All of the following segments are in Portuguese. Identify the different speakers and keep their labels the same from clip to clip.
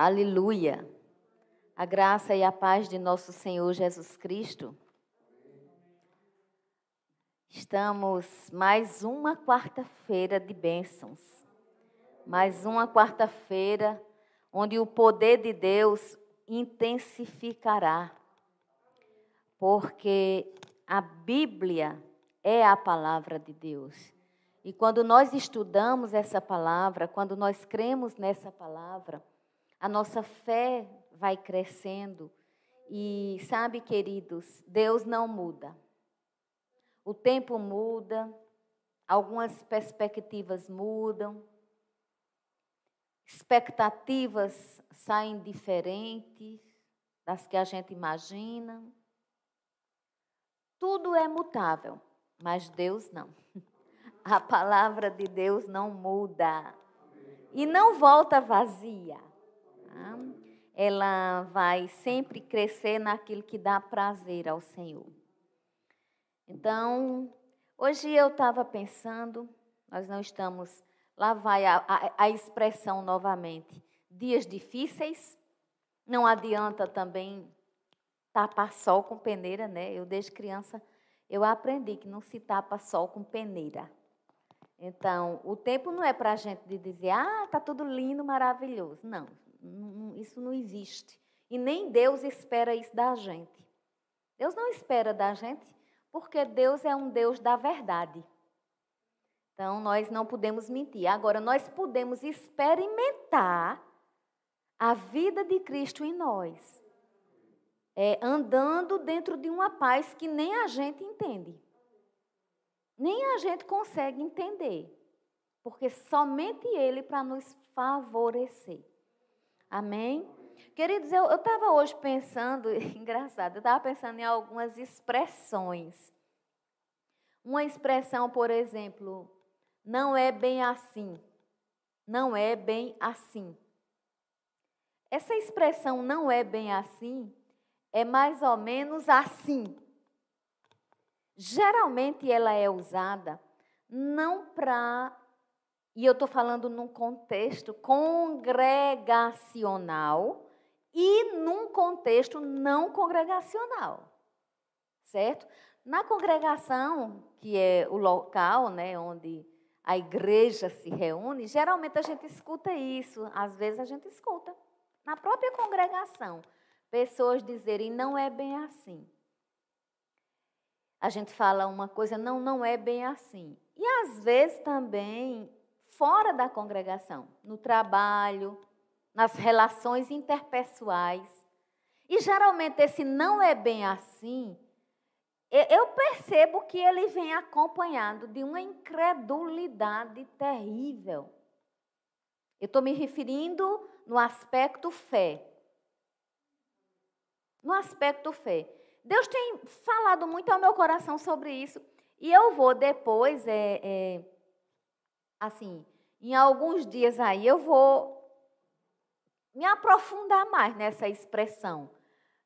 Speaker 1: Aleluia. A graça e a paz de nosso Senhor Jesus Cristo. Estamos mais uma quarta-feira de bênçãos. Mais uma quarta-feira onde o poder de Deus intensificará. Porque a Bíblia é a palavra de Deus. E quando nós estudamos essa palavra, quando nós cremos nessa palavra, a nossa fé vai crescendo. E sabe, queridos, Deus não muda. O tempo muda, algumas perspectivas mudam, expectativas saem diferentes das que a gente imagina. Tudo é mutável, mas Deus não. A palavra de Deus não muda e não volta vazia. Ela vai sempre crescer naquilo que dá prazer ao Senhor. Então, hoje eu estava pensando, nós não estamos, lá vai a, a, a expressão novamente, dias difíceis, não adianta também tapar sol com peneira, né? Eu desde criança eu aprendi que não se tapa sol com peneira. Então, o tempo não é para a gente dizer, ah, está tudo lindo, maravilhoso. Não, isso não existe. E nem Deus espera isso da gente. Deus não espera da gente, porque Deus é um Deus da verdade. Então, nós não podemos mentir. Agora, nós podemos experimentar a vida de Cristo em nós, é, andando dentro de uma paz que nem a gente entende. Nem a gente consegue entender, porque somente Ele para nos favorecer. Amém? Queridos, eu estava hoje pensando, engraçado, eu estava pensando em algumas expressões. Uma expressão, por exemplo, não é bem assim. Não é bem assim. Essa expressão não é bem assim é mais ou menos assim. Geralmente ela é usada não para e eu estou falando num contexto congregacional e num contexto não congregacional. Certo? Na congregação, que é o local né, onde a igreja se reúne, geralmente a gente escuta isso, às vezes a gente escuta. Na própria congregação, pessoas dizerem não é bem assim. A gente fala uma coisa, não, não é bem assim. E às vezes também fora da congregação, no trabalho, nas relações interpessoais. E geralmente esse não é bem assim, eu percebo que ele vem acompanhado de uma incredulidade terrível. Eu estou me referindo no aspecto fé. No aspecto fé. Deus tem falado muito ao meu coração sobre isso. E eu vou depois é, é assim, em alguns dias aí eu vou me aprofundar mais nessa expressão,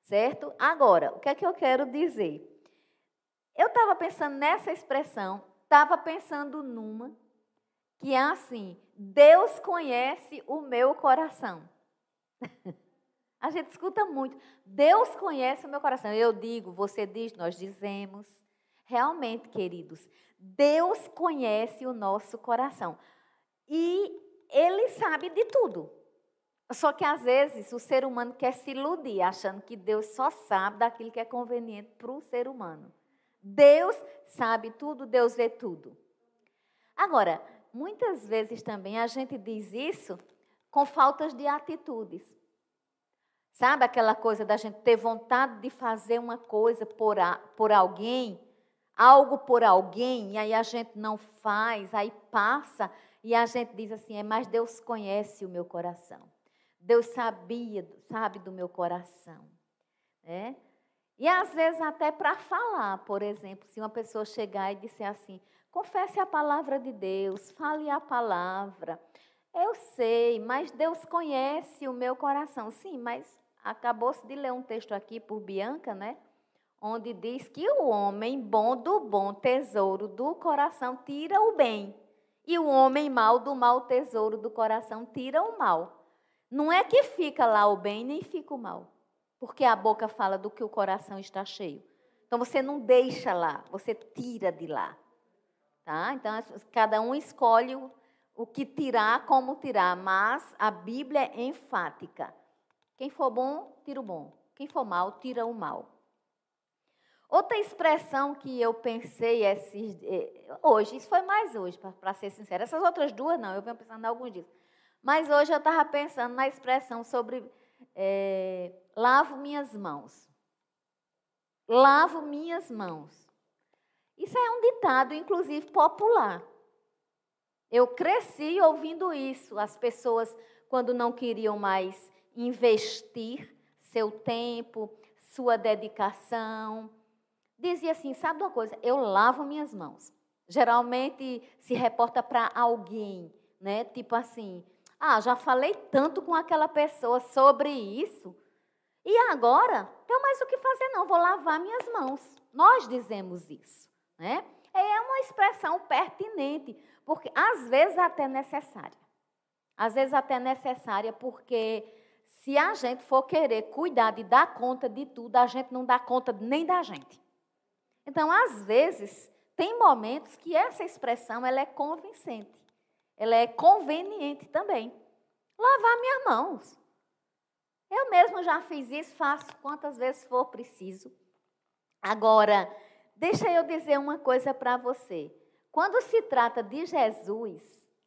Speaker 1: certo? Agora, o que é que eu quero dizer? Eu estava pensando nessa expressão, estava pensando numa que é assim: Deus conhece o meu coração. A gente escuta muito. Deus conhece o meu coração. Eu digo, você diz, nós dizemos. Realmente, queridos, Deus conhece o nosso coração. E Ele sabe de tudo. Só que às vezes o ser humano quer se iludir, achando que Deus só sabe daquilo que é conveniente para o ser humano. Deus sabe tudo, Deus vê tudo. Agora, muitas vezes também a gente diz isso com faltas de atitudes. Sabe aquela coisa da gente ter vontade de fazer uma coisa por, a, por alguém algo por alguém e aí a gente não faz, aí passa e a gente diz assim: é, mas Deus conhece o meu coração. Deus sabia, sabe do meu coração. Né? E às vezes até para falar, por exemplo, se uma pessoa chegar e disser assim: confesse a palavra de Deus, fale a palavra. Eu sei, mas Deus conhece o meu coração. Sim, mas acabou-se de ler um texto aqui por Bianca, né? Onde diz que o homem bom do bom tesouro do coração tira o bem, e o homem mau do mau tesouro do coração tira o mal. Não é que fica lá o bem nem fica o mal, porque a boca fala do que o coração está cheio. Então você não deixa lá, você tira de lá. Tá? Então cada um escolhe o, o que tirar, como tirar, mas a Bíblia é enfática. Quem for bom, tira o bom. Quem for mal, tira o mal. Outra expressão que eu pensei esses, eh, hoje, isso foi mais hoje, para ser sincera. Essas outras duas não, eu venho pensando em alguns dias. Mas hoje eu estava pensando na expressão sobre é, lavo minhas mãos. Lavo minhas mãos. Isso é um ditado, inclusive, popular. Eu cresci ouvindo isso. As pessoas, quando não queriam mais investir seu tempo, sua dedicação, dizia assim: sabe uma coisa? Eu lavo minhas mãos. Geralmente se reporta para alguém, né? Tipo assim: ah, já falei tanto com aquela pessoa sobre isso. E agora, tenho mais o que fazer, não, vou lavar minhas mãos. Nós dizemos isso, né? É uma expressão pertinente, porque às vezes até necessária. Às vezes até necessária, porque se a gente for querer cuidar e dar conta de tudo, a gente não dá conta nem da gente. Então, às vezes, tem momentos que essa expressão ela é convincente, ela é conveniente também. Lavar minhas mãos. Eu mesmo já fiz isso, faço quantas vezes for preciso. Agora, deixa eu dizer uma coisa para você. Quando se trata de Jesus,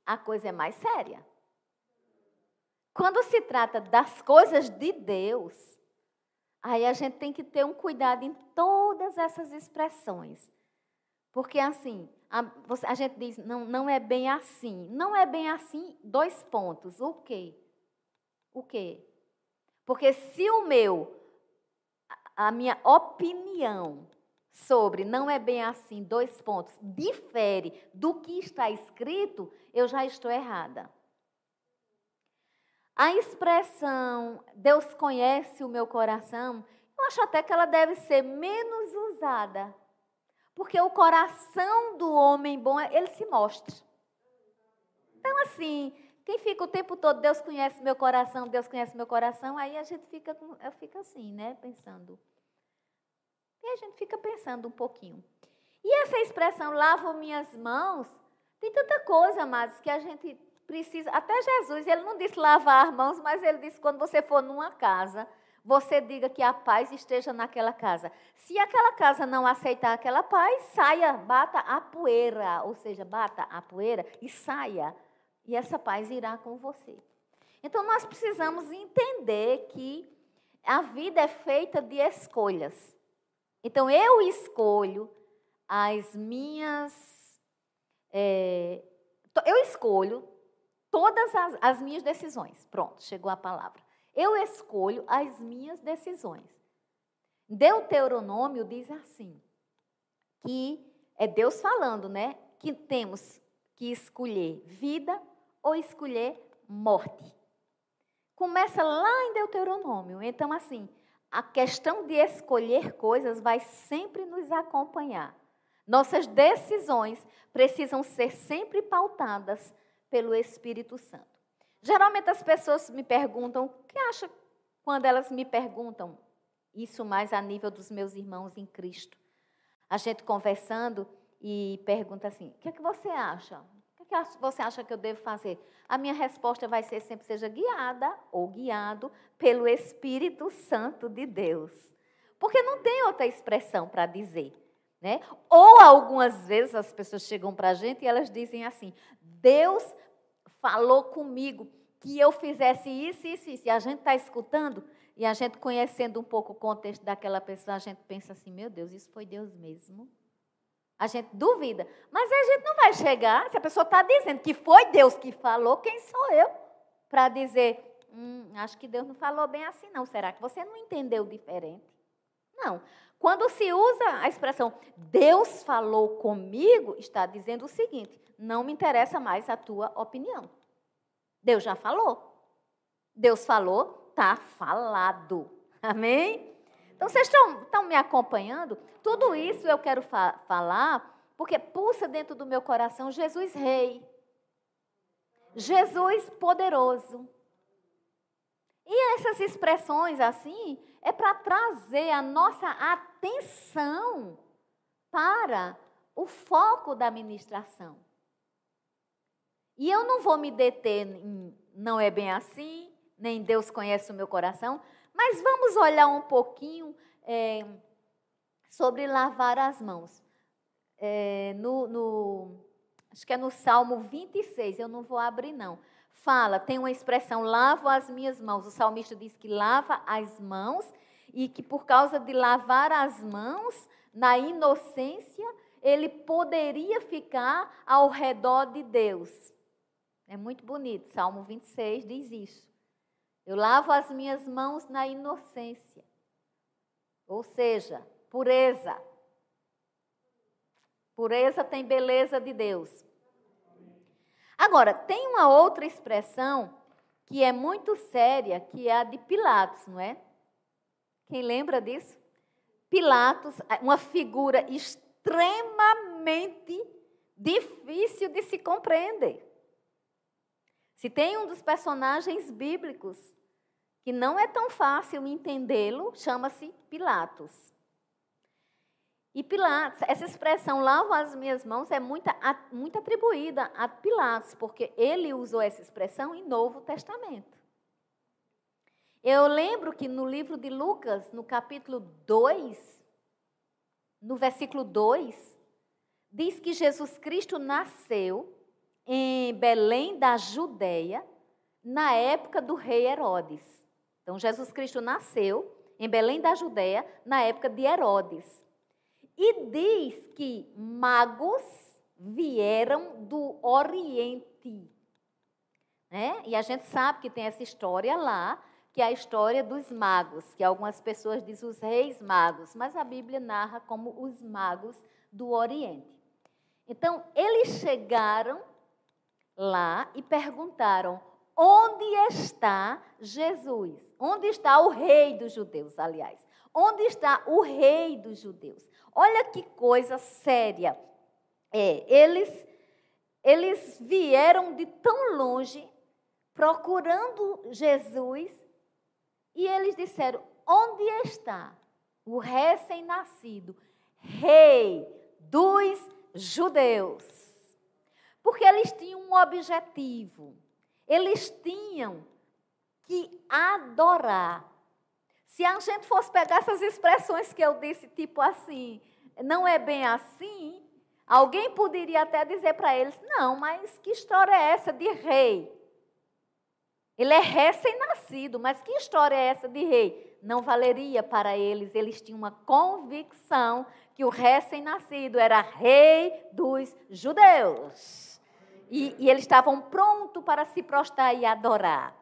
Speaker 1: a coisa é mais séria. Quando se trata das coisas de Deus, Aí a gente tem que ter um cuidado em todas essas expressões. Porque assim, a, a gente diz, não, não é bem assim. Não é bem assim, dois pontos. O quê? O quê? Porque se o meu, a minha opinião sobre não é bem assim, dois pontos, difere do que está escrito, eu já estou errada. A expressão Deus conhece o meu coração, eu acho até que ela deve ser menos usada. Porque o coração do homem bom, ele se mostra. Então, assim, quem fica o tempo todo, Deus conhece meu coração, Deus conhece meu coração, aí a gente fica, eu fico assim, né, pensando. E a gente fica pensando um pouquinho. E essa expressão, lavo minhas mãos, tem tanta coisa, amados, que a gente precisa. Até Jesus, ele não disse lavar as mãos, mas ele disse: quando você for numa casa, você diga que a paz esteja naquela casa. Se aquela casa não aceitar aquela paz, saia, bata a poeira, ou seja, bata a poeira e saia, e essa paz irá com você. Então nós precisamos entender que a vida é feita de escolhas. Então eu escolho as minhas. É, eu escolho todas as, as minhas decisões. Pronto, chegou a palavra. Eu escolho as minhas decisões. Deuteronômio diz assim, que é Deus falando, né? Que temos que escolher vida ou escolher morte. Começa lá em Deuteronômio. Então, assim, a questão de escolher coisas vai sempre nos acompanhar. Nossas decisões precisam ser sempre pautadas pelo Espírito Santo. Geralmente as pessoas me perguntam, o que acha quando elas me perguntam isso mais a nível dos meus irmãos em Cristo? A gente conversando e pergunta assim: o que é que você acha? O que, é que você acha que eu devo fazer? A minha resposta vai ser sempre seja guiada ou guiado pelo Espírito Santo de Deus. Porque não tem outra expressão para dizer. Né? Ou algumas vezes as pessoas chegam para a gente e elas dizem assim: Deus falou comigo que eu fizesse isso, isso, isso. E a gente está escutando e a gente conhecendo um pouco o contexto daquela pessoa, a gente pensa assim: meu Deus, isso foi Deus mesmo? A gente duvida. Mas a gente não vai chegar, se a pessoa está dizendo que foi Deus que falou, quem sou eu para dizer, hum, acho que Deus não falou bem assim, não. Será que você não entendeu diferente? Não. Quando se usa a expressão Deus falou comigo, está dizendo o seguinte: não me interessa mais a tua opinião. Deus já falou. Deus falou, está falado. Amém? Então, vocês estão, estão me acompanhando? Tudo isso eu quero fa falar porque pulsa dentro do meu coração Jesus Rei. Jesus poderoso. E essas expressões assim é para trazer a nossa atenção para o foco da ministração. E eu não vou me deter em não é bem assim, nem Deus conhece o meu coração, mas vamos olhar um pouquinho é, sobre lavar as mãos. É, no, no, acho que é no Salmo 26, eu não vou abrir não. Fala, tem uma expressão, lavo as minhas mãos. O salmista diz que lava as mãos e que por causa de lavar as mãos, na inocência, ele poderia ficar ao redor de Deus. É muito bonito. Salmo 26 diz isso. Eu lavo as minhas mãos na inocência. Ou seja, pureza. Pureza tem beleza de Deus. Agora, tem uma outra expressão que é muito séria, que é a de Pilatos, não é? Quem lembra disso? Pilatos, uma figura extremamente difícil de se compreender. Se tem um dos personagens bíblicos que não é tão fácil entendê-lo, chama-se Pilatos. E Pilatos, essa expressão lavo as minhas mãos é muito, muito atribuída a Pilatos, porque ele usou essa expressão em Novo Testamento. Eu lembro que no livro de Lucas, no capítulo 2, no versículo 2, diz que Jesus Cristo nasceu em Belém da Judéia, na época do rei Herodes. Então, Jesus Cristo nasceu em Belém da Judéia, na época de Herodes. E diz que magos vieram do Oriente. Né? E a gente sabe que tem essa história lá, que é a história dos magos, que algumas pessoas dizem os reis magos, mas a Bíblia narra como os magos do Oriente. Então, eles chegaram lá e perguntaram: onde está Jesus? Onde está o rei dos judeus, aliás? Onde está o rei dos judeus? Olha que coisa séria. É, eles, eles vieram de tão longe procurando Jesus e eles disseram: onde está o recém-nascido rei dos judeus? Porque eles tinham um objetivo. Eles tinham que adorar. Se a gente fosse pegar essas expressões que eu disse, tipo assim, não é bem assim, alguém poderia até dizer para eles: não, mas que história é essa de rei? Ele é recém-nascido, mas que história é essa de rei? Não valeria para eles, eles tinham uma convicção que o recém-nascido era rei dos judeus. E, e eles estavam prontos para se prostrar e adorar.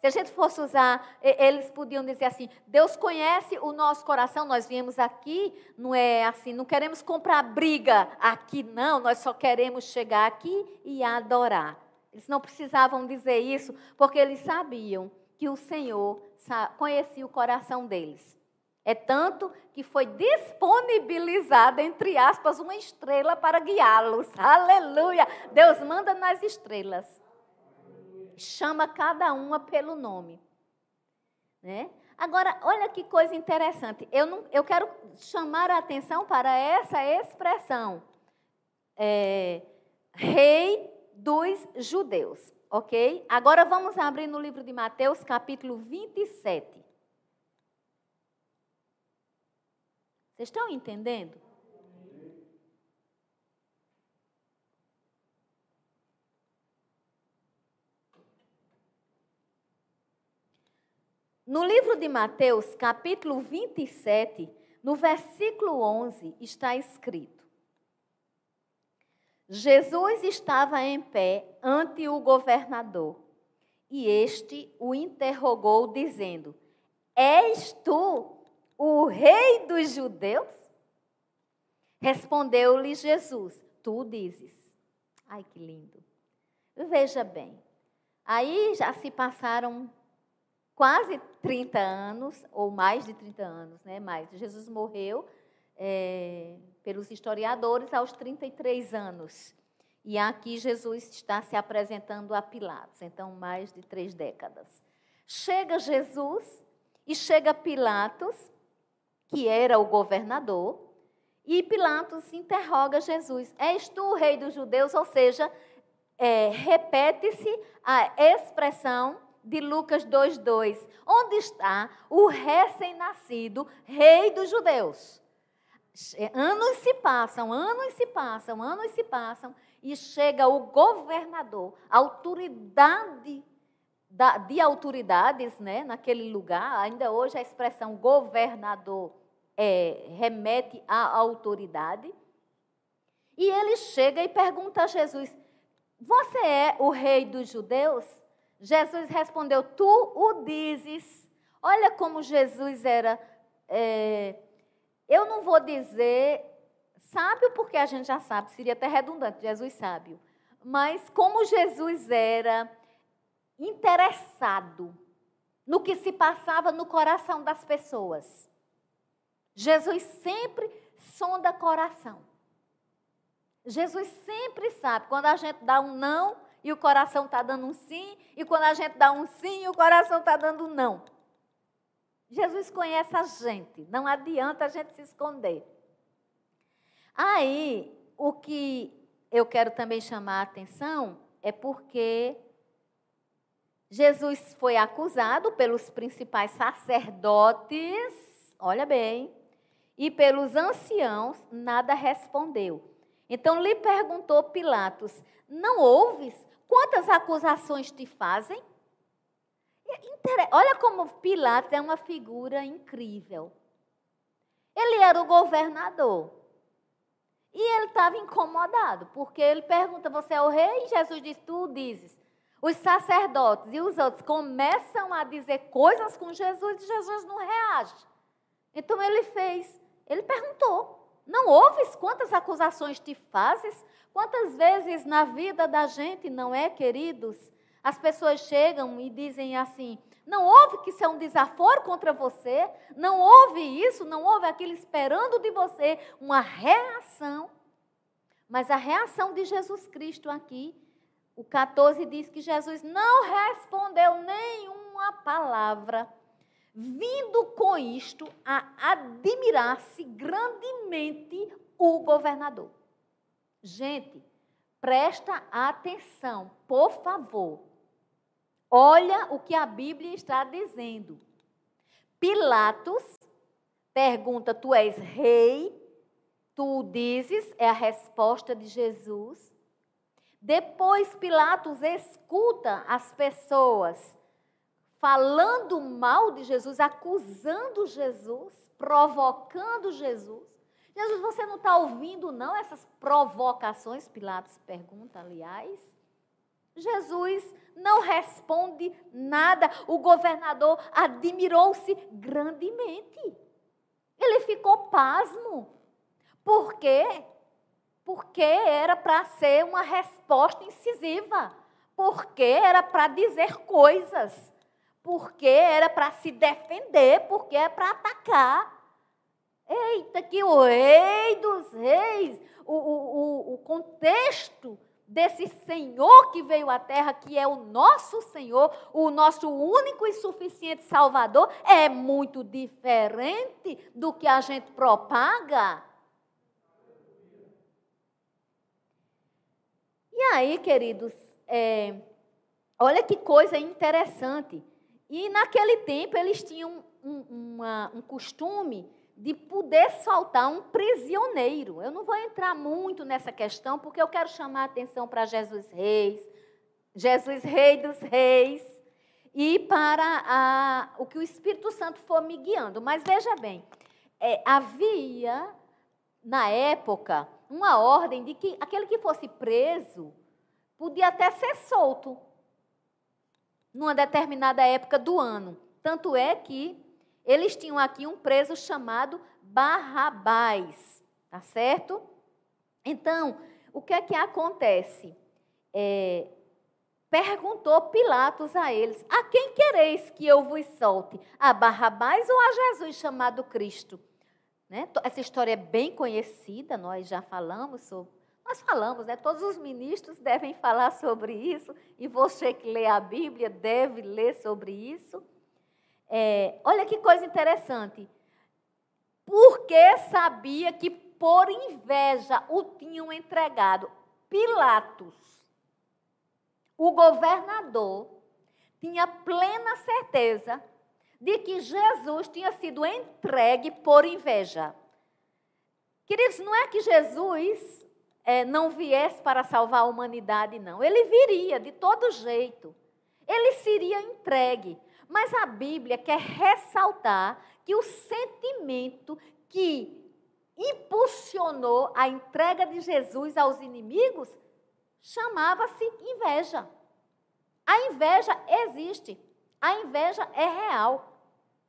Speaker 1: Se a gente fosse usar, eles podiam dizer assim: Deus conhece o nosso coração, nós viemos aqui, não é assim, não queremos comprar briga aqui, não, nós só queremos chegar aqui e adorar. Eles não precisavam dizer isso, porque eles sabiam que o Senhor conhecia o coração deles. É tanto que foi disponibilizada, entre aspas, uma estrela para guiá-los. Aleluia! Deus manda nas estrelas. Chama cada uma pelo nome. Né? Agora, olha que coisa interessante. Eu, não, eu quero chamar a atenção para essa expressão. É, rei dos judeus. Ok? Agora vamos abrir no livro de Mateus, capítulo 27. Vocês estão entendendo? No livro de Mateus, capítulo 27, no versículo 11, está escrito: Jesus estava em pé ante o governador, e este o interrogou, dizendo: És tu o rei dos judeus? Respondeu-lhe Jesus: Tu dizes. Ai, que lindo. Veja bem, aí já se passaram quase 30 anos, ou mais de 30 anos, né? Mas Jesus morreu, é, pelos historiadores, aos 33 anos. E aqui Jesus está se apresentando a Pilatos, então mais de três décadas. Chega Jesus e chega Pilatos, que era o governador, e Pilatos interroga Jesus: És tu o rei dos judeus? Ou seja, é, repete-se a expressão de Lucas 2,2: Onde está o recém-nascido rei dos judeus? Anos se passam, anos se passam, anos se passam, e chega o governador, autoridade da, de autoridades né, naquele lugar, ainda hoje a expressão governador é, remete à autoridade. E ele chega e pergunta a Jesus: Você é o rei dos judeus? Jesus respondeu: Tu o dizes. Olha como Jesus era. É, eu não vou dizer sábio, porque a gente já sabe, seria até redundante, Jesus sábio. Mas como Jesus era interessado no que se passava no coração das pessoas. Jesus sempre sonda coração. Jesus sempre sabe quando a gente dá um não e o coração está dando um sim, e quando a gente dá um sim e o coração está dando um não. Jesus conhece a gente, não adianta a gente se esconder. Aí, o que eu quero também chamar a atenção é porque Jesus foi acusado pelos principais sacerdotes, olha bem, e pelos anciãos, nada respondeu. Então lhe perguntou Pilatos: Não ouves? Quantas acusações te fazem? Olha como Pilatos é uma figura incrível. Ele era o governador. E ele estava incomodado, porque ele pergunta: Você é o rei? E Jesus diz: Tu dizes. Os sacerdotes e os outros começam a dizer coisas com Jesus e Jesus não reage. Então ele fez, ele perguntou: Não ouves quantas acusações te fazes? Quantas vezes na vida da gente, não é, queridos? As pessoas chegam e dizem assim: Não houve que isso é um desaforo contra você? Não houve isso? Não houve aquilo esperando de você uma reação? Mas a reação de Jesus Cristo aqui o 14 diz que Jesus não respondeu nenhuma palavra, vindo com isto a admirar-se grandemente o governador. Gente, presta atenção, por favor. Olha o que a Bíblia está dizendo. Pilatos pergunta: Tu és rei? Tu dizes, é a resposta de Jesus. Depois Pilatos escuta as pessoas falando mal de Jesus, acusando Jesus, provocando Jesus. Jesus, você não está ouvindo, não, essas provocações? Pilatos pergunta, aliás. Jesus não responde nada. O governador admirou-se grandemente. Ele ficou pasmo. Por quê? Porque era para ser uma resposta incisiva. Porque era para dizer coisas. Porque era para se defender. Porque é para atacar. Eita, que o rei dos reis, o, o, o contexto desse Senhor que veio à terra, que é o nosso Senhor, o nosso único e suficiente Salvador, é muito diferente do que a gente propaga. E aí, queridos, é, olha que coisa interessante. E naquele tempo eles tinham um, uma, um costume de poder soltar um prisioneiro. Eu não vou entrar muito nessa questão, porque eu quero chamar a atenção para Jesus Reis, Jesus Rei dos Reis, e para a, o que o Espírito Santo for me guiando. Mas veja bem, é, havia, na época, uma ordem de que aquele que fosse preso podia até ser solto numa determinada época do ano. Tanto é que eles tinham aqui um preso chamado Barrabás, tá certo? Então, o que é que acontece? É, perguntou Pilatos a eles: A quem quereis que eu vos solte? A Barrabás ou a Jesus chamado Cristo? Né? Essa história é bem conhecida, nós já falamos sobre. Nós falamos, né? Todos os ministros devem falar sobre isso, e você que lê a Bíblia deve ler sobre isso. É, olha que coisa interessante. Porque sabia que por inveja o tinham entregado. Pilatos, o governador, tinha plena certeza de que Jesus tinha sido entregue por inveja. Queridos, não é que Jesus é, não viesse para salvar a humanidade, não. Ele viria de todo jeito. Ele seria entregue. Mas a Bíblia quer ressaltar que o sentimento que impulsionou a entrega de Jesus aos inimigos chamava-se inveja. A inveja existe. A inveja é real.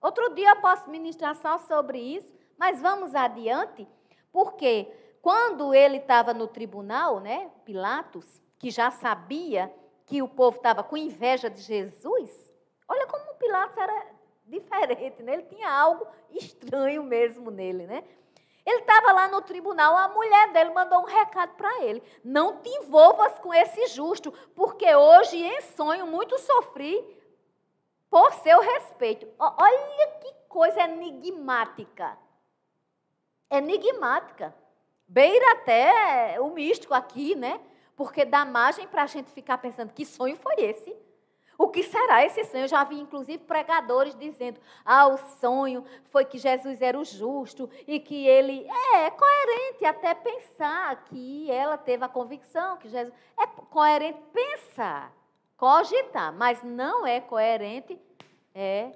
Speaker 1: Outro dia eu posso ministrar só sobre isso, mas vamos adiante, porque quando ele estava no tribunal, né, Pilatos, que já sabia que o povo estava com inveja de Jesus, olha como Pilatos era diferente, né? ele tinha algo estranho mesmo nele, né? Ele estava lá no tribunal, a mulher dele mandou um recado para ele: Não te envolvas com esse justo, porque hoje em sonho muito sofri por seu respeito. Olha que coisa enigmática. Enigmática. Beira até o místico aqui, né? Porque dá margem para a gente ficar pensando: que sonho foi esse? O que será esse sonho? Eu já vi, inclusive, pregadores dizendo: ah, o sonho foi que Jesus era o justo e que ele. É, é coerente até pensar que ela teve a convicção que Jesus. É coerente pensar, cogitar, mas não é coerente é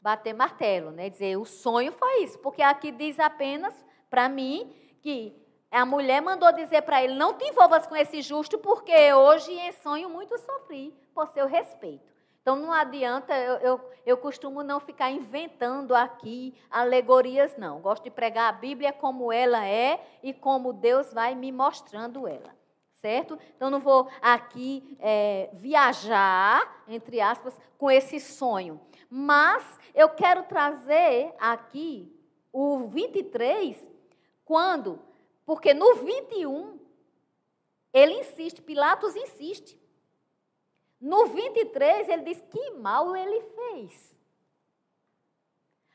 Speaker 1: bater martelo, né? Dizer, o sonho foi isso, porque aqui diz apenas para mim que a mulher mandou dizer para ele: não te envolvas com esse justo, porque hoje em sonho muito sofri por seu respeito. Então não adianta, eu, eu, eu, costumo não ficar inventando aqui alegorias, não. Gosto de pregar a Bíblia como ela é e como Deus vai me mostrando ela. Certo? Então não vou aqui é, viajar, entre aspas, com esse sonho. Mas eu quero trazer aqui o 23, quando, porque no 21, ele insiste, Pilatos insiste. No 23, ele diz: Que mal ele fez.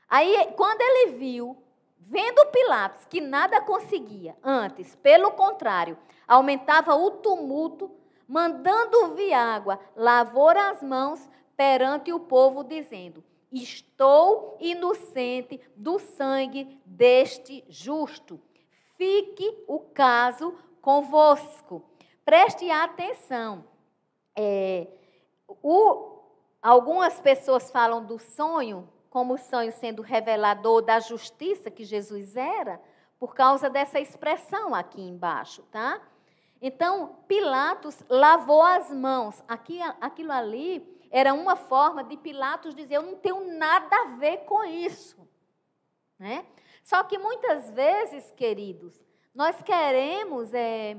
Speaker 1: Aí, quando ele viu, vendo Pilatos que nada conseguia, antes, pelo contrário, aumentava o tumulto, mandando vir água, lavou as mãos perante o povo, dizendo: Estou inocente do sangue deste justo. Fique o caso convosco. Preste atenção. É, o, algumas pessoas falam do sonho como o sonho sendo revelador da justiça que Jesus era, por causa dessa expressão aqui embaixo, tá? Então, Pilatos lavou as mãos. Aqui, aquilo ali era uma forma de Pilatos dizer: Eu não tenho nada a ver com isso. Né? Só que muitas vezes, queridos, nós queremos é,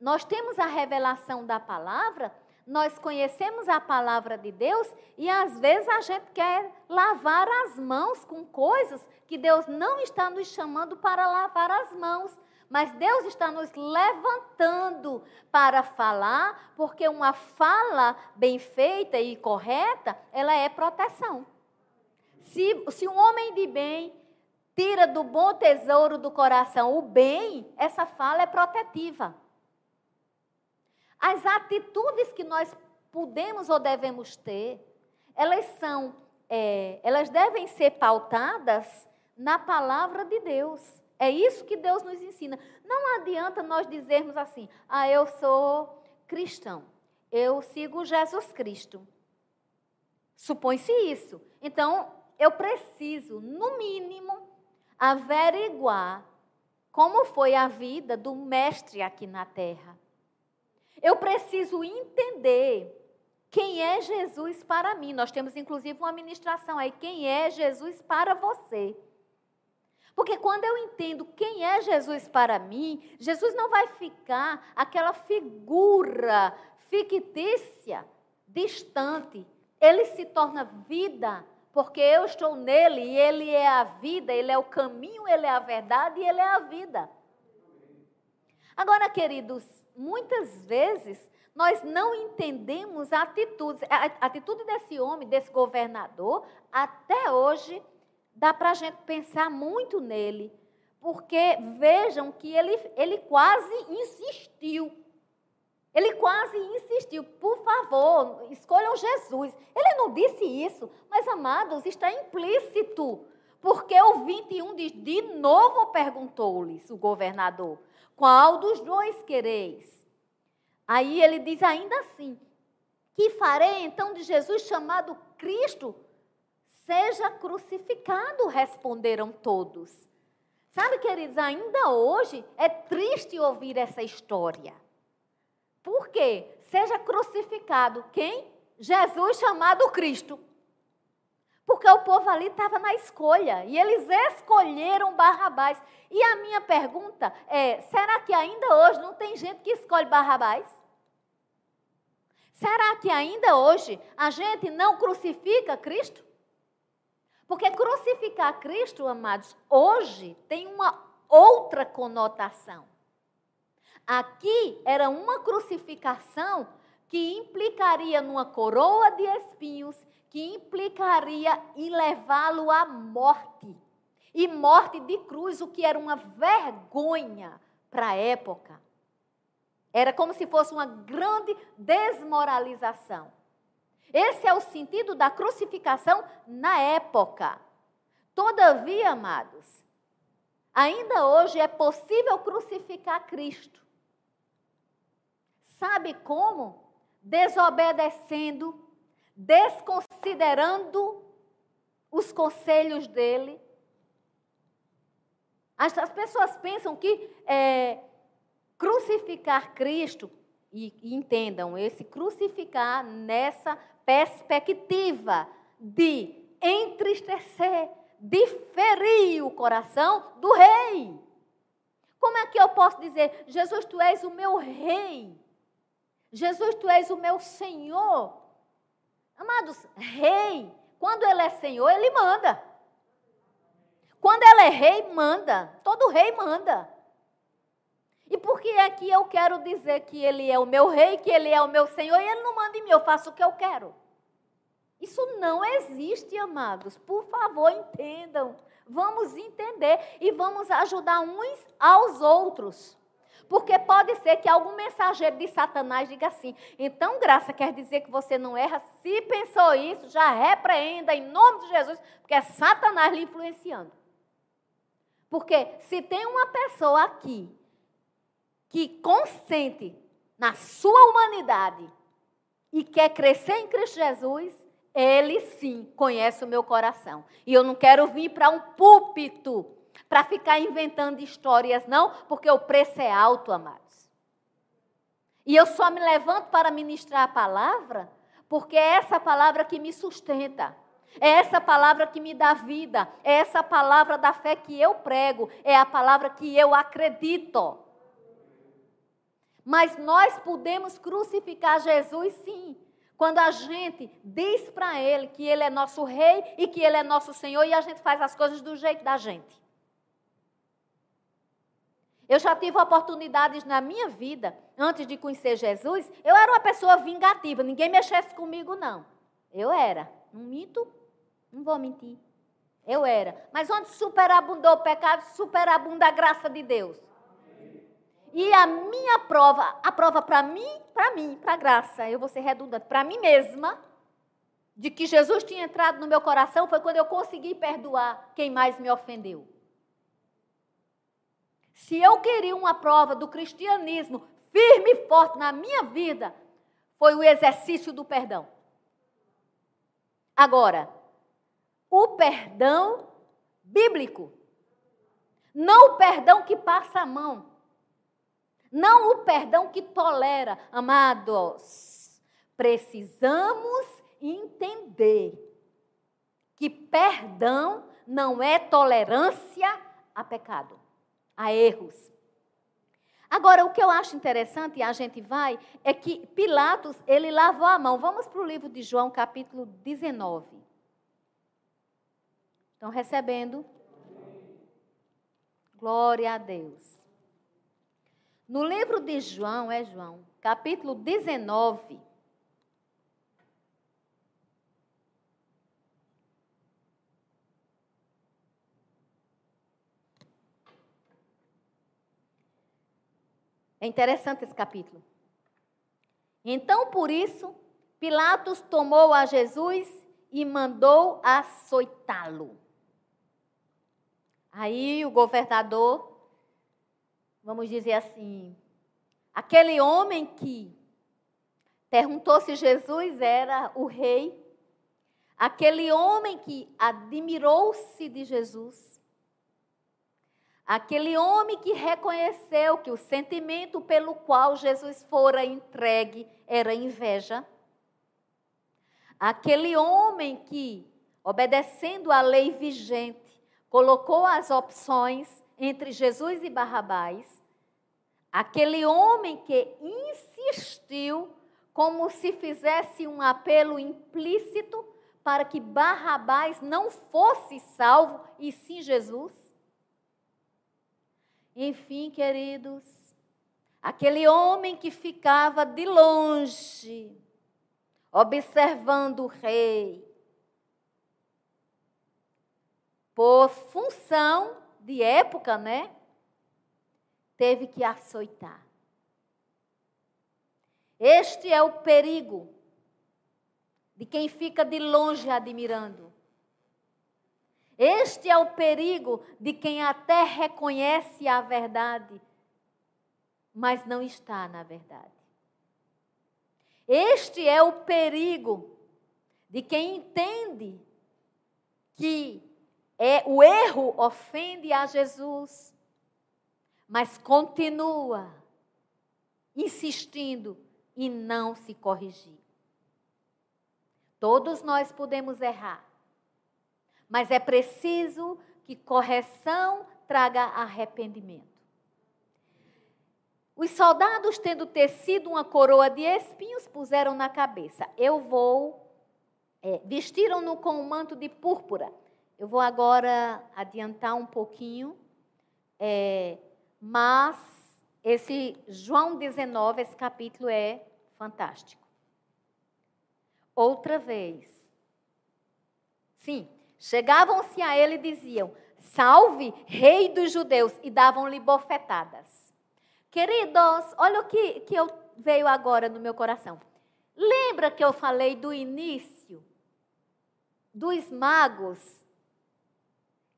Speaker 1: nós temos a revelação da palavra, nós conhecemos a palavra de Deus e às vezes a gente quer lavar as mãos com coisas que Deus não está nos chamando para lavar as mãos. Mas Deus está nos levantando para falar, porque uma fala bem feita e correta, ela é proteção. Se, se um homem de bem tira do bom tesouro do coração o bem, essa fala é protetiva. As atitudes que nós podemos ou devemos ter, elas são, é, elas devem ser pautadas na palavra de Deus. É isso que Deus nos ensina. Não adianta nós dizermos assim, ah, eu sou cristão, eu sigo Jesus Cristo. Supõe-se isso. Então, eu preciso, no mínimo, averiguar como foi a vida do mestre aqui na terra. Eu preciso entender quem é Jesus para mim. Nós temos inclusive uma ministração aí, quem é Jesus para você. Porque quando eu entendo quem é Jesus para mim, Jesus não vai ficar aquela figura fictícia, distante. Ele se torna vida, porque eu estou nele e ele é a vida, ele é o caminho, ele é a verdade e ele é a vida. Agora, queridos, muitas vezes nós não entendemos a atitude, a atitude desse homem, desse governador, até hoje dá para a gente pensar muito nele, porque vejam que ele, ele quase insistiu. Ele quase insistiu, por favor, escolham Jesus. Ele não disse isso, mas amados, está implícito. Porque o 21 diz: De novo perguntou-lhes o governador: Qual dos dois quereis? Aí ele diz ainda assim: Que farei então de Jesus chamado Cristo? Seja crucificado, responderam todos. Sabe, queridos, ainda hoje é triste ouvir essa história. Por quê? Seja crucificado quem? Jesus chamado Cristo. Porque o povo ali estava na escolha e eles escolheram Barrabás. E a minha pergunta é: será que ainda hoje não tem gente que escolhe Barrabás? Será que ainda hoje a gente não crucifica Cristo? Porque crucificar Cristo, amados, hoje tem uma outra conotação. Aqui era uma crucificação que implicaria numa coroa de espinhos que implicaria em levá-lo à morte. E morte de cruz, o que era uma vergonha para a época. Era como se fosse uma grande desmoralização. Esse é o sentido da crucificação na época. Todavia, amados, ainda hoje é possível crucificar Cristo. Sabe como? Desobedecendo desconsiderando os conselhos dele. As, as pessoas pensam que é, crucificar Cristo, e, e entendam, esse crucificar nessa perspectiva de entristecer, de ferir o coração do rei. Como é que eu posso dizer, Jesus, tu és o meu rei? Jesus, tu és o meu Senhor? Amados, rei, quando ele é senhor, ele manda. Quando ele é rei, manda. Todo rei manda. E por que é que eu quero dizer que ele é o meu rei, que ele é o meu senhor, e ele não manda em mim, eu faço o que eu quero? Isso não existe, amados. Por favor, entendam. Vamos entender e vamos ajudar uns aos outros. Porque pode ser que algum mensageiro de Satanás diga assim: então graça quer dizer que você não erra. Se pensou isso, já repreenda em nome de Jesus, porque é Satanás lhe influenciando. Porque se tem uma pessoa aqui que consente na sua humanidade e quer crescer em Cristo Jesus, ele sim conhece o meu coração. E eu não quero vir para um púlpito para ficar inventando histórias, não, porque o preço é alto, amados. E eu só me levanto para ministrar a palavra, porque é essa palavra que me sustenta. É essa palavra que me dá vida, é essa palavra da fé que eu prego, é a palavra que eu acredito. Mas nós podemos crucificar Jesus sim, quando a gente diz para ele que ele é nosso rei e que ele é nosso Senhor e a gente faz as coisas do jeito da gente. Eu já tive oportunidades na minha vida, antes de conhecer Jesus, eu era uma pessoa vingativa, ninguém mexesse comigo, não. Eu era. Não minto, não vou mentir. Eu era. Mas onde superabundou o pecado, superabunda a graça de Deus. E a minha prova, a prova para mim, para mim, para a graça, eu vou ser redundante, para mim mesma, de que Jesus tinha entrado no meu coração, foi quando eu consegui perdoar quem mais me ofendeu. Se eu queria uma prova do cristianismo firme e forte na minha vida, foi o exercício do perdão. Agora, o perdão bíblico. Não o perdão que passa a mão. Não o perdão que tolera. Amados, precisamos entender que perdão não é tolerância a pecado a erros. Agora, o que eu acho interessante, e a gente vai, é que Pilatos, ele lavou a mão. Vamos para o livro de João, capítulo 19. Estão recebendo? Glória a Deus. No livro de João, é João, capítulo 19. É interessante esse capítulo. Então, por isso, Pilatos tomou a Jesus e mandou açoitá-lo. Aí o governador, vamos dizer assim, aquele homem que perguntou se Jesus era o rei, aquele homem que admirou-se de Jesus, aquele homem que reconheceu que o sentimento pelo qual Jesus fora entregue era inveja, aquele homem que, obedecendo à lei vigente, colocou as opções entre Jesus e Barrabás, aquele homem que insistiu como se fizesse um apelo implícito para que Barrabás não fosse salvo e sim Jesus. Enfim, queridos, aquele homem que ficava de longe, observando o rei, por função de época, né? Teve que açoitar. Este é o perigo de quem fica de longe admirando. Este é o perigo de quem até reconhece a verdade, mas não está na verdade. Este é o perigo de quem entende que é, o erro ofende a Jesus, mas continua insistindo e não se corrigir. Todos nós podemos errar, mas é preciso que correção traga arrependimento. Os soldados, tendo tecido uma coroa de espinhos, puseram na cabeça. Eu vou. É, Vestiram-no com um manto de púrpura eu vou agora adiantar um pouquinho, é, mas esse João 19, esse capítulo é fantástico. Outra vez. Sim, chegavam-se a ele e diziam: Salve, rei dos judeus, e davam-lhe bofetadas. Queridos, olha o que, que eu veio agora no meu coração. Lembra que eu falei do início dos magos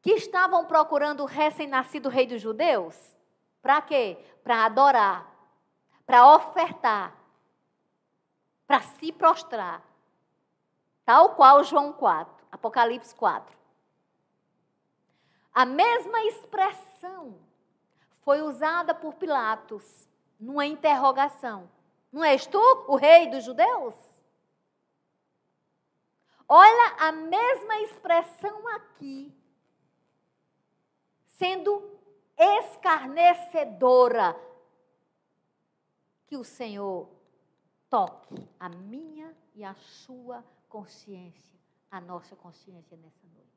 Speaker 1: que estavam procurando o recém-nascido rei dos judeus? Para quê? Para adorar, para ofertar, para se prostrar. Tal qual João 4, Apocalipse 4. A mesma expressão foi usada por Pilatos numa interrogação. Não és tu o rei dos judeus? Olha a mesma expressão aqui sendo escarnecedora. Que o Senhor toque a minha e a sua consciência, a nossa consciência nessa noite.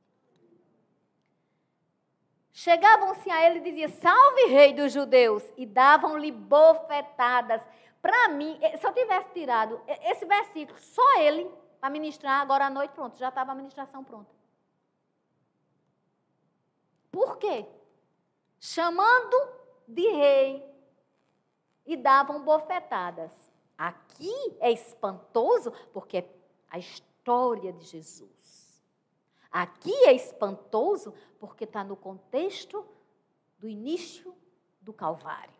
Speaker 1: Chegavam-se a ele e diziam: Salve, rei dos judeus! E davam-lhe bofetadas. Para mim, eh, se eu tivesse tirado esse versículo, só ele, para ministrar agora à noite, pronto, já estava a ministração pronta. Por quê? Chamando de rei e davam bofetadas. Aqui é espantoso porque a história de Jesus. Aqui é espantoso porque está no contexto do início do Calvário.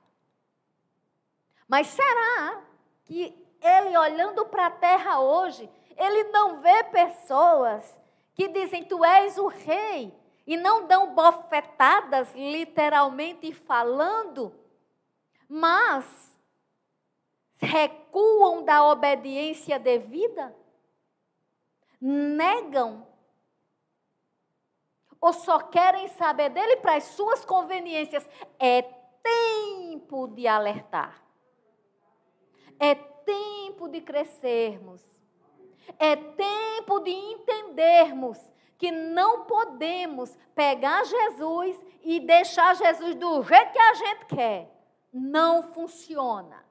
Speaker 1: Mas será que ele olhando para a terra hoje, ele não vê pessoas que dizem: Tu és o rei, e não dão bofetadas, literalmente falando, mas recuam da obediência devida, negam, ou só querem saber dele para as suas conveniências. É tempo de alertar. É tempo de crescermos. É tempo de entendermos que não podemos pegar Jesus e deixar Jesus do jeito que a gente quer. não funciona.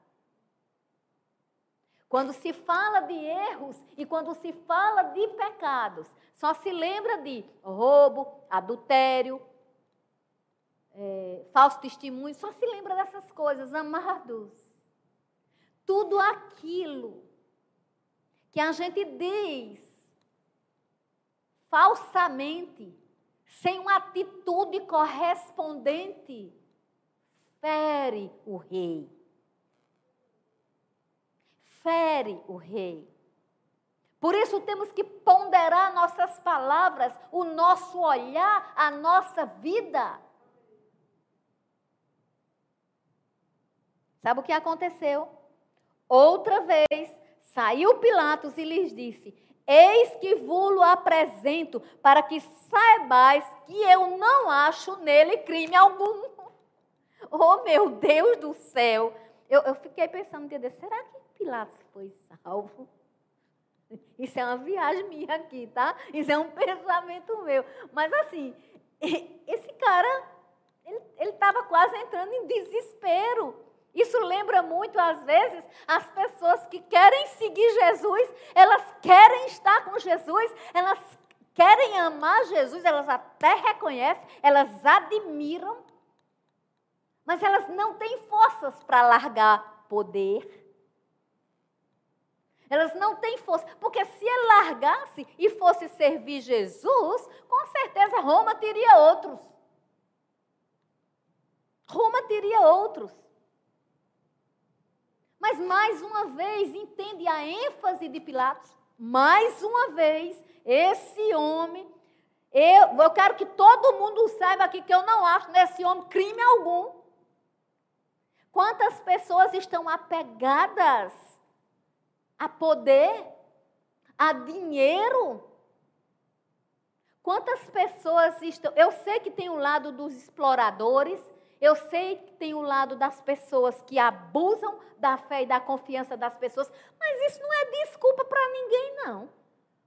Speaker 1: Quando se fala de erros e quando se fala de pecados, só se lembra de roubo, adultério, é, falso testemunho, só se lembra dessas coisas, amados. Tudo aquilo que a gente diz falsamente, sem uma atitude correspondente, fere o rei fere o rei. Por isso temos que ponderar nossas palavras, o nosso olhar, a nossa vida. Sabe o que aconteceu? Outra vez saiu Pilatos e lhes disse: Eis que vos apresento, para que saibais que eu não acho nele crime algum. Oh, meu Deus do céu! Eu, eu fiquei pensando um dia será que Pilatos foi salvo. Isso é uma viagem minha aqui, tá? Isso é um pensamento meu. Mas assim, esse cara, ele estava quase entrando em desespero. Isso lembra muito, às vezes, as pessoas que querem seguir Jesus, elas querem estar com Jesus, elas querem amar Jesus, elas até reconhecem, elas admiram, mas elas não têm forças para largar poder, elas não têm força. Porque se ele largasse e fosse servir Jesus, com certeza Roma teria outros. Roma teria outros. Mas mais uma vez, entende a ênfase de Pilatos? Mais uma vez, esse homem, eu, eu quero que todo mundo saiba aqui que eu não acho nesse homem crime algum. Quantas pessoas estão apegadas a poder, a dinheiro. Quantas pessoas estão. Eu sei que tem o lado dos exploradores, eu sei que tem o lado das pessoas que abusam da fé e da confiança das pessoas, mas isso não é desculpa para ninguém, não.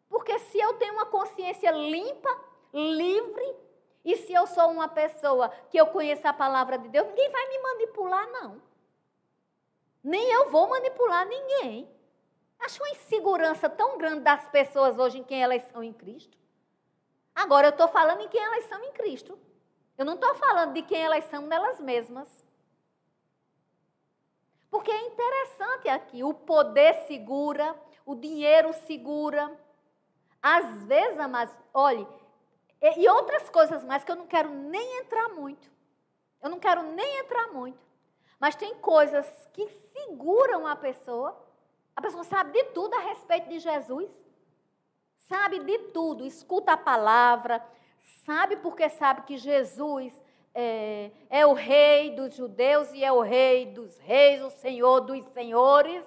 Speaker 1: Porque se eu tenho uma consciência limpa, livre, e se eu sou uma pessoa que eu conheço a palavra de Deus, ninguém vai me manipular, não. Nem eu vou manipular ninguém. Acho uma insegurança tão grande das pessoas hoje em quem elas são em Cristo. Agora eu estou falando em quem elas são em Cristo. Eu não estou falando de quem elas são nelas mesmas. Porque é interessante aqui, o poder segura, o dinheiro segura. Às vezes, mas olhe, e outras coisas mais que eu não quero nem entrar muito. Eu não quero nem entrar muito. Mas tem coisas que seguram a pessoa a pessoa sabe de tudo a respeito de Jesus. Sabe de tudo, escuta a palavra, sabe porque sabe que Jesus é, é, o rei dos judeus e é o rei dos reis, o senhor dos senhores.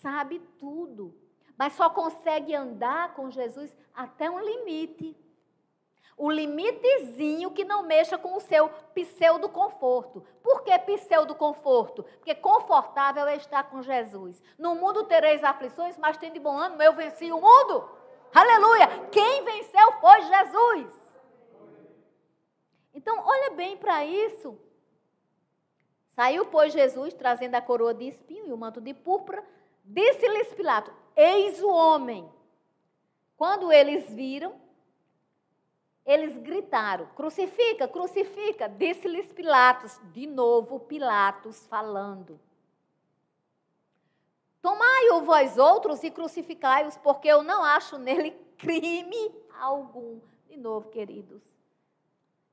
Speaker 1: Sabe tudo, mas só consegue andar com Jesus até um limite o limitezinho que não mexa com o seu pseudo conforto. Por que pseudo conforto? Porque confortável é estar com Jesus. No mundo tereis aflições, mas tem de bom ânimo, eu venci o mundo. Aleluia! Quem venceu foi Jesus. Então, olha bem para isso. Saiu, pois, Jesus, trazendo a coroa de espinho e o manto de púrpura. Disse-lhes Pilato: Eis o homem. Quando eles viram, eles gritaram: crucifica, crucifica. Disse-lhes Pilatos, de novo Pilatos falando. Tomai-o vós outros e crucificai-os, porque eu não acho nele crime algum. De novo, queridos.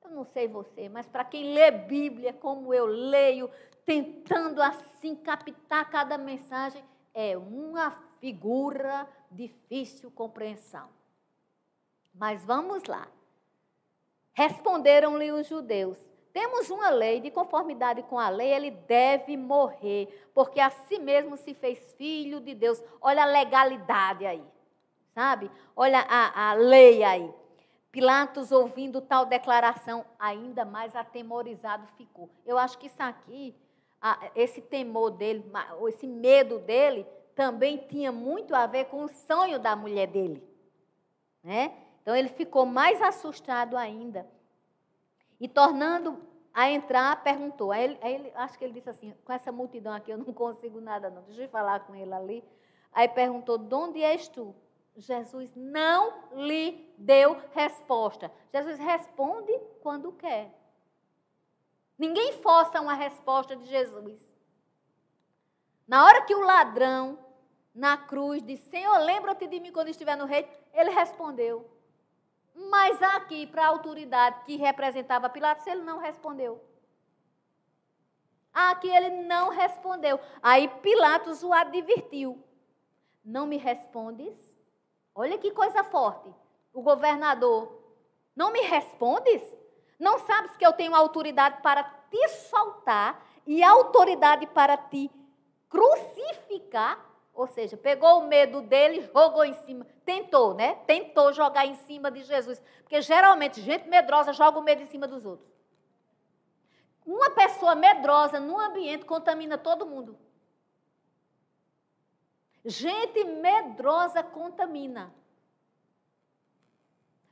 Speaker 1: Eu não sei você, mas para quem lê Bíblia como eu leio, tentando assim captar cada mensagem, é uma figura difícil compreensão. Mas vamos lá. Responderam-lhe os judeus: Temos uma lei, de conformidade com a lei, ele deve morrer, porque a si mesmo se fez filho de Deus. Olha a legalidade aí, sabe? Olha a, a lei aí. Pilatos, ouvindo tal declaração, ainda mais atemorizado ficou. Eu acho que isso aqui, esse temor dele, esse medo dele, também tinha muito a ver com o sonho da mulher dele. Né? Então ele ficou mais assustado ainda. E tornando a entrar, perguntou. Aí, ele, aí ele, acho que ele disse assim: com essa multidão aqui eu não consigo nada, não. Deixa eu falar com ele ali. Aí perguntou: de onde és tu? Jesus não lhe deu resposta. Jesus responde quando quer. Ninguém força uma resposta de Jesus. Na hora que o ladrão na cruz disse: Senhor, lembra-te de mim quando estiver no rei, ele respondeu. Mas aqui, para a autoridade que representava Pilatos, ele não respondeu. Aqui ele não respondeu. Aí Pilatos o advertiu: Não me respondes? Olha que coisa forte. O governador: Não me respondes? Não sabes que eu tenho autoridade para te soltar e autoridade para te crucificar? Ou seja, pegou o medo dele, jogou em cima, tentou, né? Tentou jogar em cima de Jesus. Porque geralmente gente medrosa joga o medo em cima dos outros. Uma pessoa medrosa no ambiente contamina todo mundo. Gente medrosa contamina.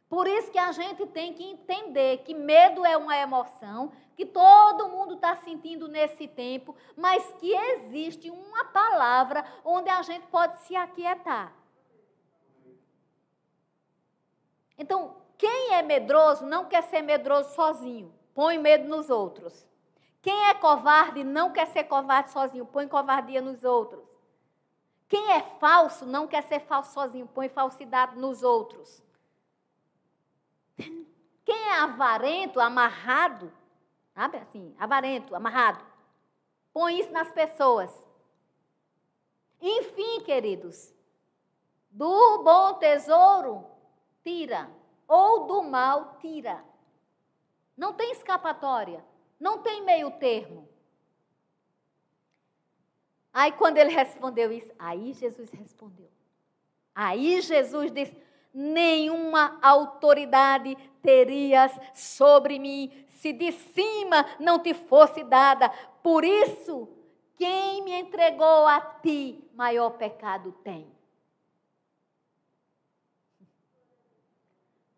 Speaker 1: Por isso que a gente tem que entender que medo é uma emoção, que todo mundo está sentindo nesse tempo, mas que existe uma palavra onde a gente pode se aquietar. Então, quem é medroso não quer ser medroso sozinho, põe medo nos outros. Quem é covarde não quer ser covarde sozinho, põe covardia nos outros. Quem é falso não quer ser falso sozinho, põe falsidade nos outros. Quem é avarento, amarrado, sabe assim, avarento, amarrado, põe isso nas pessoas. Enfim, queridos, do bom tesouro, tira, ou do mal, tira. Não tem escapatória, não tem meio termo. Aí, quando ele respondeu isso, aí Jesus respondeu. Aí Jesus disse: nenhuma autoridade terias sobre mim se de cima não te fosse dada. Por isso, quem me entregou a ti, maior pecado tem.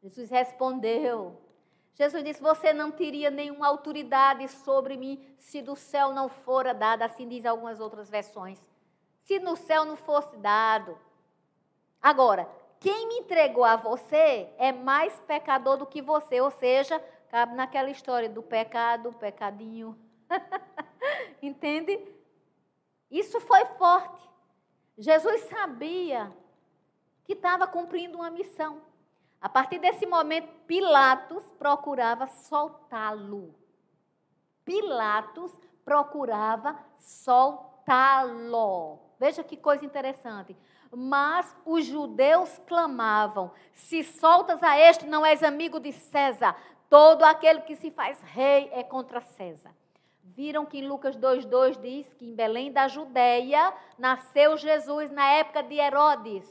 Speaker 1: Jesus respondeu. Jesus disse: Você não teria nenhuma autoridade sobre mim se do céu não fora dada, assim diz algumas outras versões. Se no céu não fosse dado. Agora, quem me entregou a você é mais pecador do que você. Ou seja, cabe naquela história do pecado, pecadinho. Entende? Isso foi forte. Jesus sabia que estava cumprindo uma missão. A partir desse momento, Pilatos procurava soltá-lo. Pilatos procurava soltá-lo. Veja que coisa interessante. Mas os judeus clamavam: Se soltas a este, não és amigo de César. Todo aquele que se faz rei é contra César. Viram que Lucas 2,2 diz que em Belém da Judéia nasceu Jesus na época de Herodes.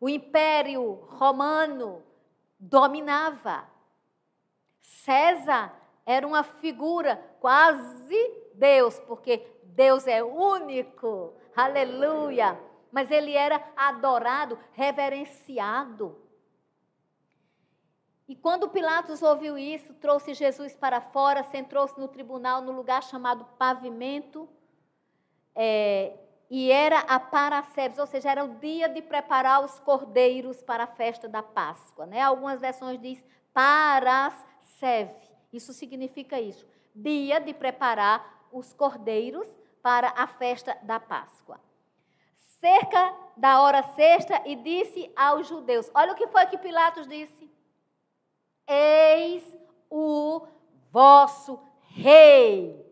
Speaker 1: O império romano dominava. César era uma figura quase Deus, porque Deus é único. Aleluia mas ele era adorado, reverenciado. E quando Pilatos ouviu isso, trouxe Jesus para fora, sentou-se no tribunal, no lugar chamado pavimento, é, e era a Paracebes, ou seja, era o dia de preparar os cordeiros para a festa da Páscoa. Né? Algumas versões diz Paraceve, isso significa isso, dia de preparar os cordeiros para a festa da Páscoa cerca da hora sexta e disse aos judeus: Olha o que foi que Pilatos disse. Eis o vosso rei.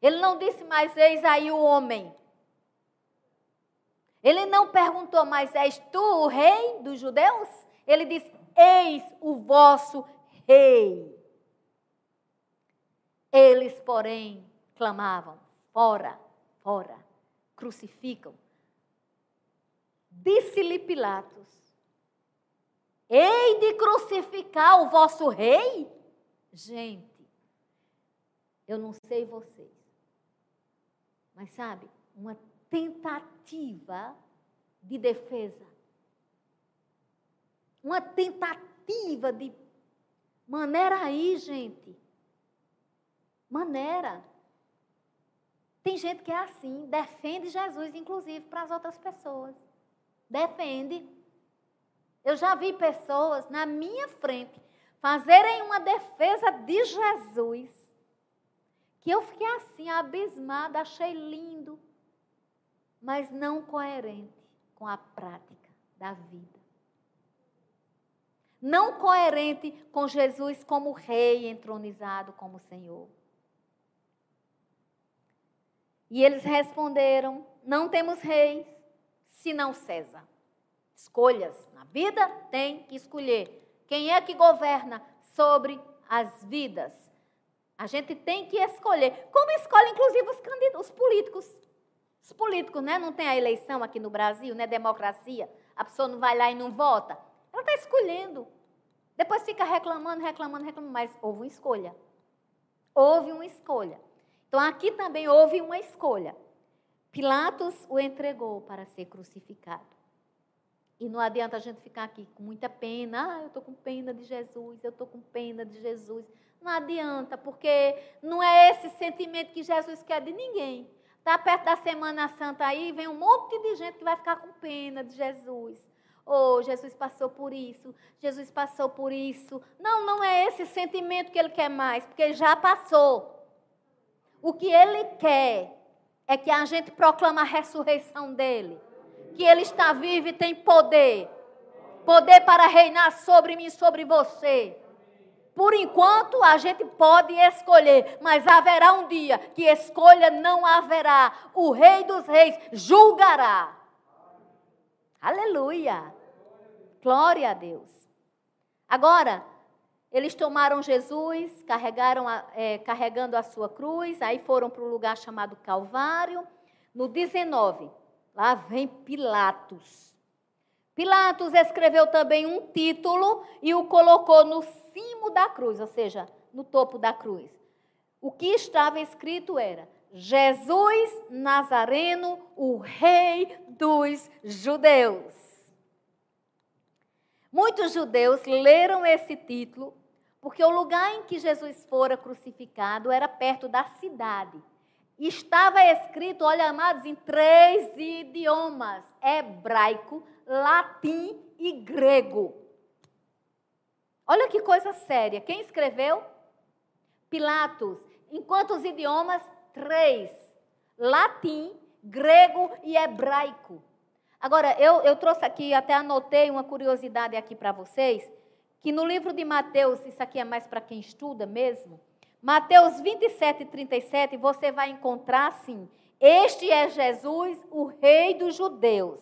Speaker 1: Ele não disse mais, eis aí o homem. Ele não perguntou, mas és tu o rei dos judeus? Ele disse, eis o vosso rei. Eles, porém, clamavam, fora, fora crucificam. Disse-lhe Pilatos: Hei de crucificar o vosso rei? Gente, eu não sei vocês, mas sabe, uma tentativa de defesa, uma tentativa de Maneira aí, gente. Maneira. Tem gente que é assim, defende Jesus, inclusive, para as outras pessoas. Defende. Eu já vi pessoas na minha frente fazerem uma defesa de Jesus, que eu fiquei assim, abismada, achei lindo, mas não coerente com a prática da vida. Não coerente com Jesus como rei entronizado como Senhor. E eles responderam: Não temos reis, senão César. Escolhas na vida tem que escolher. Quem é que governa sobre as vidas? A gente tem que escolher. Como escolhe, inclusive, os, os políticos. Os políticos, né? Não tem a eleição aqui no Brasil, né? Democracia. A pessoa não vai lá e não vota. Ela está escolhendo. Depois fica reclamando, reclamando, reclamando. Mas houve uma escolha. Houve uma escolha. Então aqui também houve uma escolha. Pilatos o entregou para ser crucificado. E não adianta a gente ficar aqui com muita pena. Ah, eu estou com pena de Jesus, eu estou com pena de Jesus. Não adianta, porque não é esse sentimento que Jesus quer de ninguém. Está perto da Semana Santa aí, vem um monte de gente que vai ficar com pena de Jesus. Oh, Jesus passou por isso, Jesus passou por isso. Não, não é esse sentimento que ele quer mais, porque já passou. O que ele quer é que a gente proclama a ressurreição dele. Que ele está vivo e tem poder. Poder para reinar sobre mim e sobre você. Por enquanto, a gente pode escolher, mas haverá um dia que escolha não haverá. O Rei dos Reis julgará. Aleluia. Glória a Deus. Agora, eles tomaram Jesus, carregaram a, é, carregando a sua cruz, aí foram para um lugar chamado Calvário. No 19, lá vem Pilatos. Pilatos escreveu também um título e o colocou no cimo da cruz, ou seja, no topo da cruz. O que estava escrito era: Jesus Nazareno, o Rei dos Judeus. Muitos judeus leram esse título porque o lugar em que Jesus fora crucificado era perto da cidade. Estava escrito, olha, amados, em três idiomas: hebraico, latim e grego. Olha que coisa séria. Quem escreveu? Pilatos. Em quantos idiomas? Três: latim, grego e hebraico. Agora, eu, eu trouxe aqui, até anotei uma curiosidade aqui para vocês que no livro de Mateus, isso aqui é mais para quem estuda mesmo, Mateus 27 e 37, você vai encontrar assim: Este é Jesus, o Rei dos Judeus.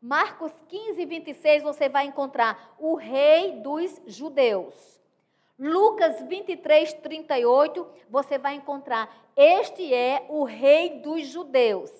Speaker 1: Marcos 15, 26, você vai encontrar o Rei dos Judeus. Lucas 23, 38, você vai encontrar: Este é o Rei dos Judeus.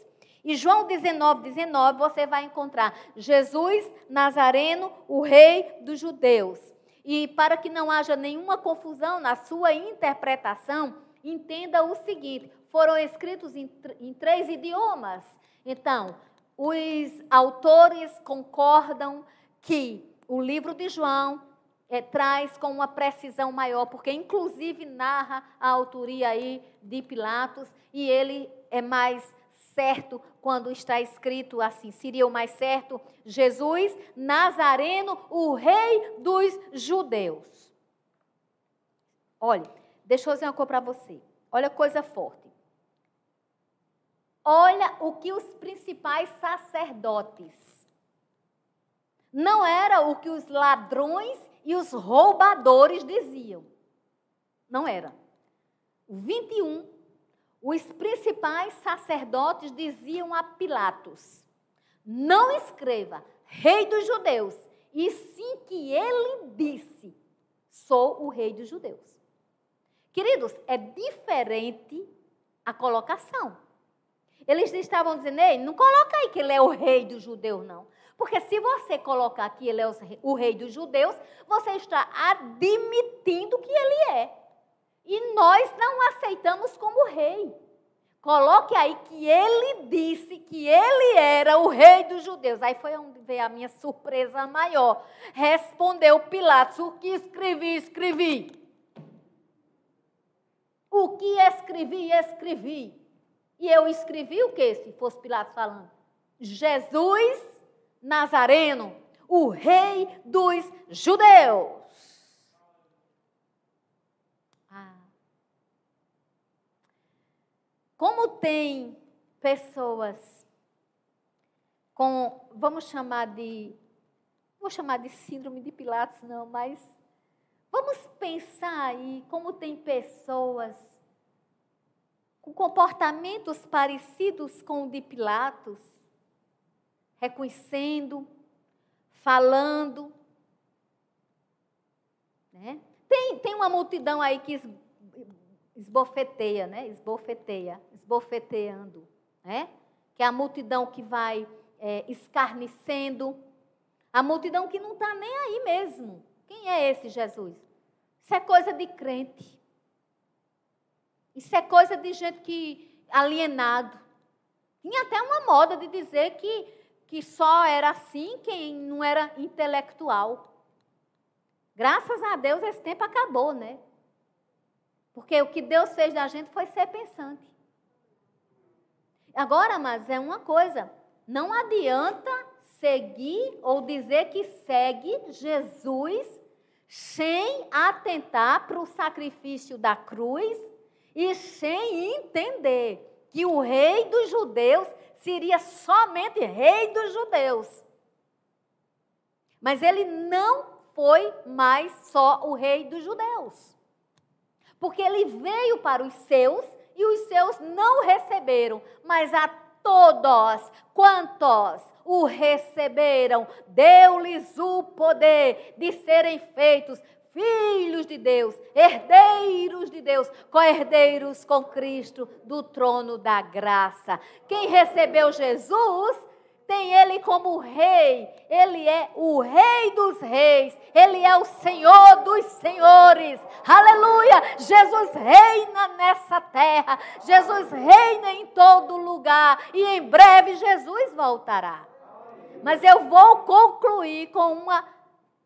Speaker 1: E João 19, 19, você vai encontrar Jesus Nazareno, o rei dos judeus. E para que não haja nenhuma confusão na sua interpretação, entenda o seguinte: foram escritos em, em três idiomas. Então, os autores concordam que o livro de João é, traz com uma precisão maior, porque inclusive narra a autoria aí de Pilatos e ele é mais certo quando está escrito assim. Seria o mais certo Jesus Nazareno, o rei dos judeus. Olha, deixa eu dizer uma coisa para você. Olha coisa forte. Olha o que os principais sacerdotes. Não era o que os ladrões e os roubadores diziam. Não era. O 21 os principais sacerdotes diziam a Pilatos: Não escreva Rei dos Judeus, e sim que ele disse: Sou o Rei dos Judeus. Queridos, é diferente a colocação. Eles estavam dizendo, ei, não coloca aí que ele é o rei dos judeus, não. Porque se você colocar que ele é o rei dos judeus, você está admitindo que ele é. E nós não aceitamos como rei. Coloque aí que ele disse que ele era o rei dos judeus. Aí foi onde veio a minha surpresa maior. Respondeu Pilatos: O que escrevi, escrevi. O que escrevi, escrevi. E eu escrevi o que, se fosse Pilatos falando? Jesus Nazareno, o rei dos judeus. Como tem pessoas com, vamos chamar de, vou chamar de síndrome de Pilatos, não, mas vamos pensar aí como tem pessoas com comportamentos parecidos com o de Pilatos, reconhecendo, falando. Né? Tem, tem uma multidão aí que esbofeteia, né? Esbofeteia, esbofeteando, né? Que é a multidão que vai é, escarnecendo, a multidão que não está nem aí mesmo. Quem é esse Jesus? Isso é coisa de crente. Isso é coisa de gente que alienado. Tinha até uma moda de dizer que, que só era assim quem não era intelectual. Graças a Deus esse tempo acabou, né? Porque o que Deus fez da gente foi ser pensante. Agora, mas é uma coisa, não adianta seguir ou dizer que segue Jesus sem atentar para o sacrifício da cruz e sem entender que o rei dos judeus seria somente rei dos judeus. Mas ele não foi mais só o rei dos judeus porque ele veio para os seus e os seus não receberam, mas a todos quantos o receberam, deu-lhes o poder de serem feitos filhos de Deus, herdeiros de Deus, co-herdeiros com Cristo do trono da graça. Quem recebeu Jesus tem ele como rei. Ele é o rei dos reis. Ele é o Senhor dos senhores. Aleluia! Jesus reina nessa terra. Jesus reina em todo lugar. E em breve Jesus voltará. Mas eu vou concluir com uma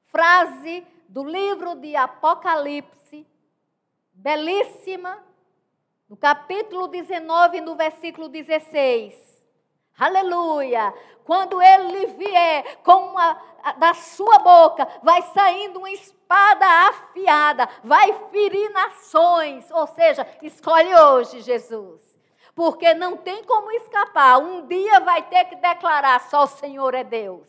Speaker 1: frase do livro de Apocalipse, belíssima, no capítulo 19, no versículo 16. Aleluia! Quando ele vier com uma da sua boca vai saindo uma espada afiada, vai ferir nações. Ou seja, escolhe hoje, Jesus. Porque não tem como escapar. Um dia vai ter que declarar: só o Senhor é Deus.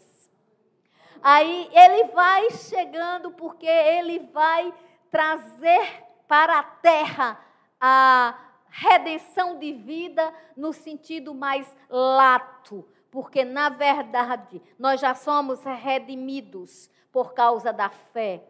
Speaker 1: Aí ele vai chegando, porque ele vai trazer para a terra a redenção de vida no sentido mais lato, porque na verdade nós já somos redimidos por causa da fé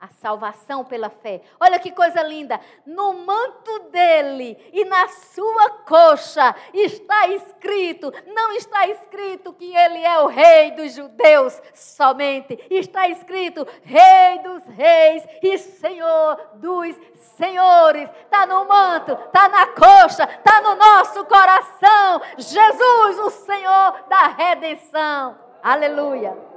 Speaker 1: a salvação pela fé. Olha que coisa linda! No manto dele e na sua coxa está escrito, não está escrito que ele é o rei dos judeus somente, está escrito rei dos reis e senhor dos senhores. Está no manto, está na coxa, está no nosso coração. Jesus, o Senhor da redenção. Aleluia.